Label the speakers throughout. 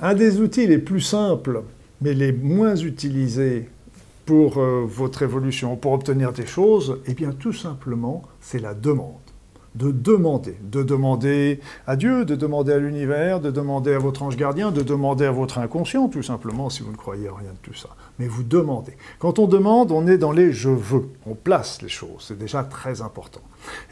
Speaker 1: Un des outils les plus simples, mais les moins utilisés pour euh, votre évolution, pour obtenir des choses, eh bien tout simplement, c'est la demande de demander, de demander à Dieu, de demander à l'univers, de demander à votre ange gardien, de demander à votre inconscient, tout simplement, si vous ne croyez rien de tout ça. Mais vous demandez. Quand on demande, on est dans les je veux. On place les choses. C'est déjà très important.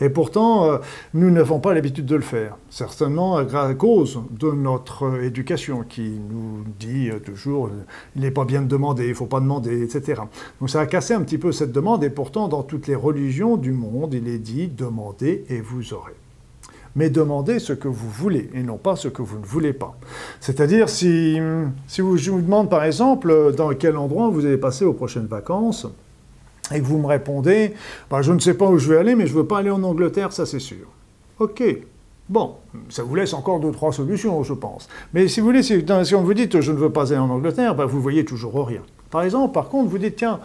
Speaker 1: Et pourtant, euh, nous n'avons pas l'habitude de le faire. Certainement à cause de notre éducation qui nous dit euh, toujours il n'est pas bien de demander, il ne faut pas demander, etc. Donc ça a cassé un petit peu cette demande. Et pourtant, dans toutes les religions du monde, il est dit demandez et vous vous aurez. Mais demandez ce que vous voulez et non pas ce que vous ne voulez pas. C'est-à-dire, si, si vous, je vous demande par exemple dans quel endroit vous allez passer aux prochaines vacances, et que vous me répondez, bah, je ne sais pas où je vais aller, mais je ne veux pas aller en Angleterre, ça c'est sûr. Ok, Bon, ça vous laisse encore deux, trois solutions, je pense. Mais si vous voulez, si, on vous dit je ne veux pas aller en Angleterre, bah, vous voyez toujours rien. Par exemple, par contre, vous dites tiens,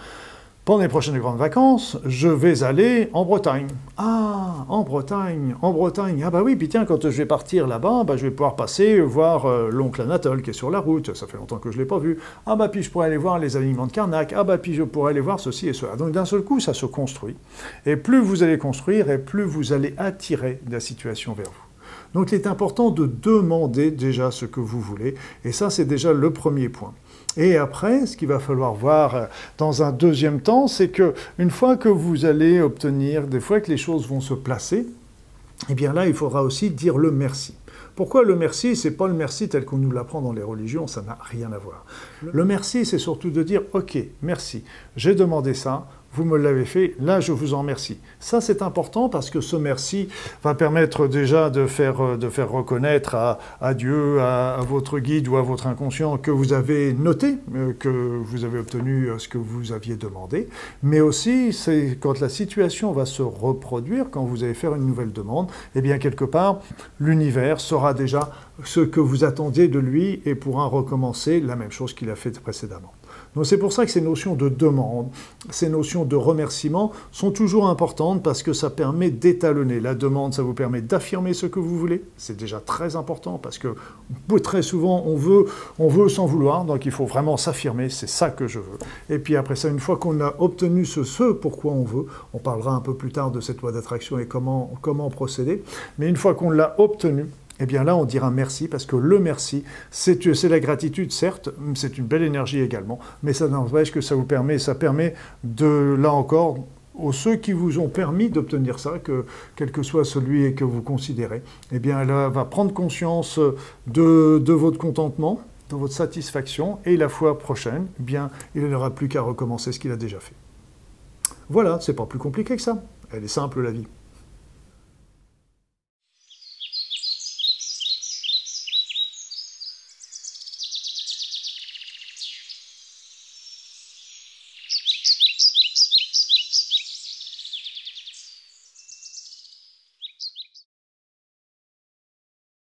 Speaker 1: pendant les prochaines grandes vacances, je vais aller en Bretagne. Ah, en Bretagne, en Bretagne. Ah bah oui, puis tiens, quand je vais partir là-bas, bah, je vais pouvoir passer voir euh, l'oncle Anatole qui est sur la route. Ça fait longtemps que je ne l'ai pas vu. Ah bah puis je pourrais aller voir les aliments de Carnac. Ah bah puis je pourrais aller voir ceci et cela. Donc d'un seul coup, ça se construit. Et plus vous allez construire, et plus vous allez attirer la situation vers vous. Donc il est important de demander déjà ce que vous voulez. Et ça, c'est déjà le premier point. Et après, ce qu'il va falloir voir euh, dans un deuxième temps, c'est que une fois que vous allez obtenir, des fois que les choses vont se placer, eh bien là, il faudra aussi dire le merci. Pourquoi le merci? C'est pas le merci tel qu'on nous l'apprend dans les religions, ça n'a rien à voir. Le merci, c'est surtout de dire OK, merci, j'ai demandé ça, vous me l'avez fait, là je vous en remercie. Ça c'est important parce que ce merci va permettre déjà de faire, euh, de faire reconnaître à, Dieu, à, votre guide ou à votre inconscient que vous avez noté, euh, que vous avez obtenu euh, ce que vous aviez demandé, mais aussi c'est quand la situation va se reproduire, quand vous allez faire une nouvelle demande, eh bien quelque part l'univers saura déjà ce que vous attendiez de lui et pourra recommencer la même chose qu'il a fait précédemment. Donc c'est pour ça que ces notions de demande, ces notions de remerciement sont toujours importantes parce que ça permet d'étalonner. La demande, ça vous permet d'affirmer ce que vous voulez. C'est déjà très important parce que très souvent on veut, on veut sans vouloir, donc il faut vraiment s'affirmer, c'est ça que je veux. Et puis après ça, une fois qu'on a obtenu ce ce pourquoi on veut, on parlera un peu plus tard de cette loi d'attraction et comment, comment procéder, mais une fois qu'on l'a obtenu, eh bien là, on dira merci, parce que le merci, c'est la gratitude, certes, c'est une belle énergie également, mais ça n'empêche que ça vous permet, ça permet de, là encore, aux ceux qui vous ont permis d'obtenir ça, que quel que soit celui que vous considérez, eh bien elle va prendre conscience de, votre contentement, de votre satisfaction, et la fois prochaine, eh bien il n'aura plus qu'à recommencer ce qu'il a déjà fait. Voilà, c'est pas plus compliqué que ça. Elle est simple la vie.